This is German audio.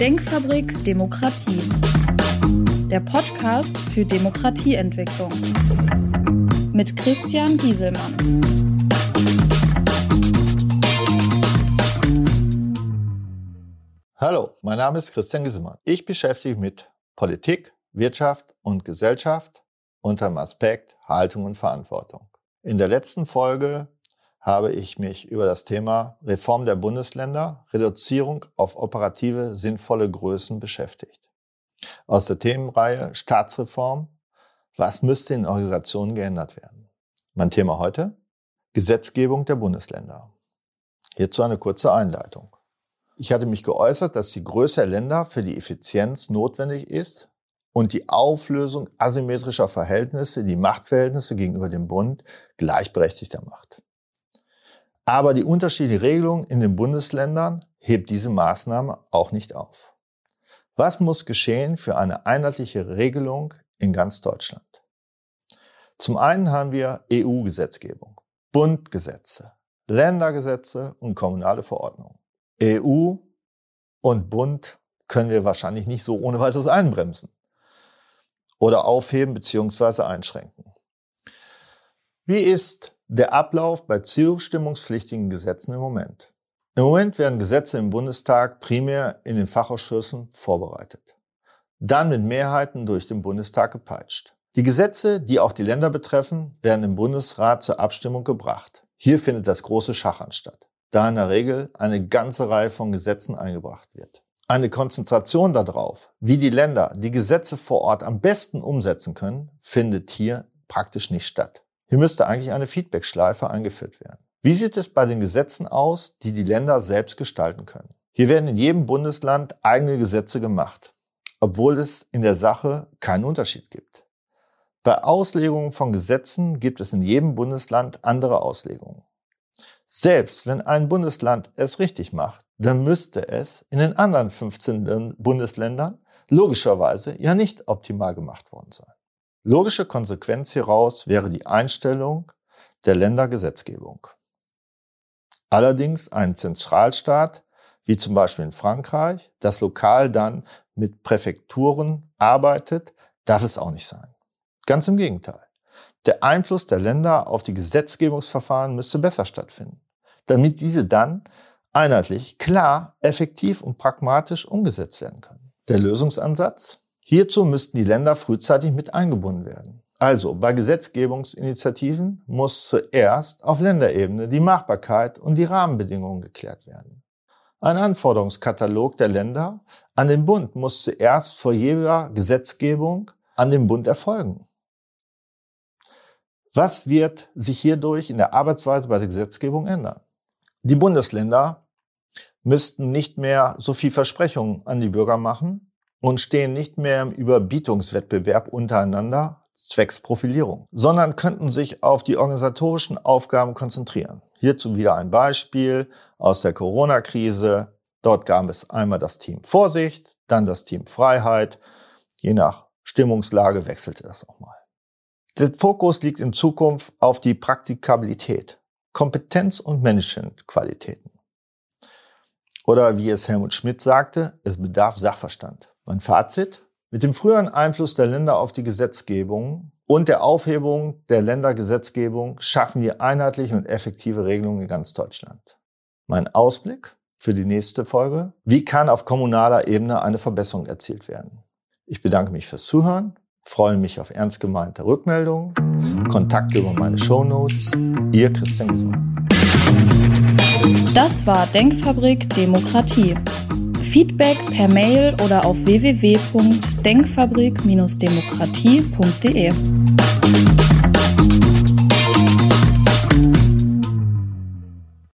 Denkfabrik Demokratie. Der Podcast für Demokratieentwicklung. Mit Christian Gieselmann. Hallo, mein Name ist Christian Gieselmann. Ich beschäftige mich mit Politik, Wirtschaft und Gesellschaft unter dem Aspekt Haltung und Verantwortung. In der letzten Folge habe ich mich über das Thema Reform der Bundesländer, Reduzierung auf operative, sinnvolle Größen beschäftigt. Aus der Themenreihe Staatsreform, was müsste in Organisationen geändert werden? Mein Thema heute? Gesetzgebung der Bundesländer. Hierzu eine kurze Einleitung. Ich hatte mich geäußert, dass die Größe der Länder für die Effizienz notwendig ist und die Auflösung asymmetrischer Verhältnisse, die Machtverhältnisse gegenüber dem Bund gleichberechtigter macht. Aber die unterschiedliche Regelung in den Bundesländern hebt diese Maßnahme auch nicht auf. Was muss geschehen für eine einheitliche Regelung in ganz Deutschland? Zum einen haben wir EU-Gesetzgebung, Bundgesetze, Ländergesetze und kommunale Verordnungen. EU und Bund können wir wahrscheinlich nicht so ohne weiteres einbremsen oder aufheben bzw. einschränken. Wie ist der Ablauf bei zustimmungspflichtigen Gesetzen im Moment. Im Moment werden Gesetze im Bundestag primär in den Fachausschüssen vorbereitet. Dann mit Mehrheiten durch den Bundestag gepeitscht. Die Gesetze, die auch die Länder betreffen, werden im Bundesrat zur Abstimmung gebracht. Hier findet das große Schachern statt, da in der Regel eine ganze Reihe von Gesetzen eingebracht wird. Eine Konzentration darauf, wie die Länder die Gesetze vor Ort am besten umsetzen können, findet hier praktisch nicht statt. Hier müsste eigentlich eine Feedback-Schleife eingeführt werden. Wie sieht es bei den Gesetzen aus, die die Länder selbst gestalten können? Hier werden in jedem Bundesland eigene Gesetze gemacht, obwohl es in der Sache keinen Unterschied gibt. Bei Auslegungen von Gesetzen gibt es in jedem Bundesland andere Auslegungen. Selbst wenn ein Bundesland es richtig macht, dann müsste es in den anderen 15 Bundesländern logischerweise ja nicht optimal gemacht worden sein. Logische Konsequenz hieraus wäre die Einstellung der Ländergesetzgebung. Allerdings ein Zentralstaat, wie zum Beispiel in Frankreich, das lokal dann mit Präfekturen arbeitet, darf es auch nicht sein. Ganz im Gegenteil. Der Einfluss der Länder auf die Gesetzgebungsverfahren müsste besser stattfinden, damit diese dann einheitlich, klar, effektiv und pragmatisch umgesetzt werden können. Der Lösungsansatz? Hierzu müssten die Länder frühzeitig mit eingebunden werden. Also bei Gesetzgebungsinitiativen muss zuerst auf Länderebene die Machbarkeit und die Rahmenbedingungen geklärt werden. Ein Anforderungskatalog der Länder an den Bund muss zuerst vor jeder Gesetzgebung an den Bund erfolgen. Was wird sich hierdurch in der Arbeitsweise bei der Gesetzgebung ändern? Die Bundesländer müssten nicht mehr so viel Versprechungen an die Bürger machen, und stehen nicht mehr im Überbietungswettbewerb untereinander zwecks Profilierung, sondern könnten sich auf die organisatorischen Aufgaben konzentrieren. Hierzu wieder ein Beispiel aus der Corona-Krise. Dort gab es einmal das Team Vorsicht, dann das Team Freiheit. Je nach Stimmungslage wechselte das auch mal. Der Fokus liegt in Zukunft auf die Praktikabilität, Kompetenz und Managementqualitäten. Oder wie es Helmut Schmidt sagte, es bedarf Sachverstand. Mein Fazit? Mit dem früheren Einfluss der Länder auf die Gesetzgebung und der Aufhebung der Ländergesetzgebung schaffen wir einheitliche und effektive Regelungen in ganz Deutschland. Mein Ausblick für die nächste Folge. Wie kann auf kommunaler Ebene eine Verbesserung erzielt werden? Ich bedanke mich fürs Zuhören, freue mich auf ernst gemeinte Rückmeldungen, Kontakte über meine Shownotes. Ihr Christian Gesuhr. Das war Denkfabrik Demokratie. Feedback per Mail oder auf www.denkfabrik-demokratie.de.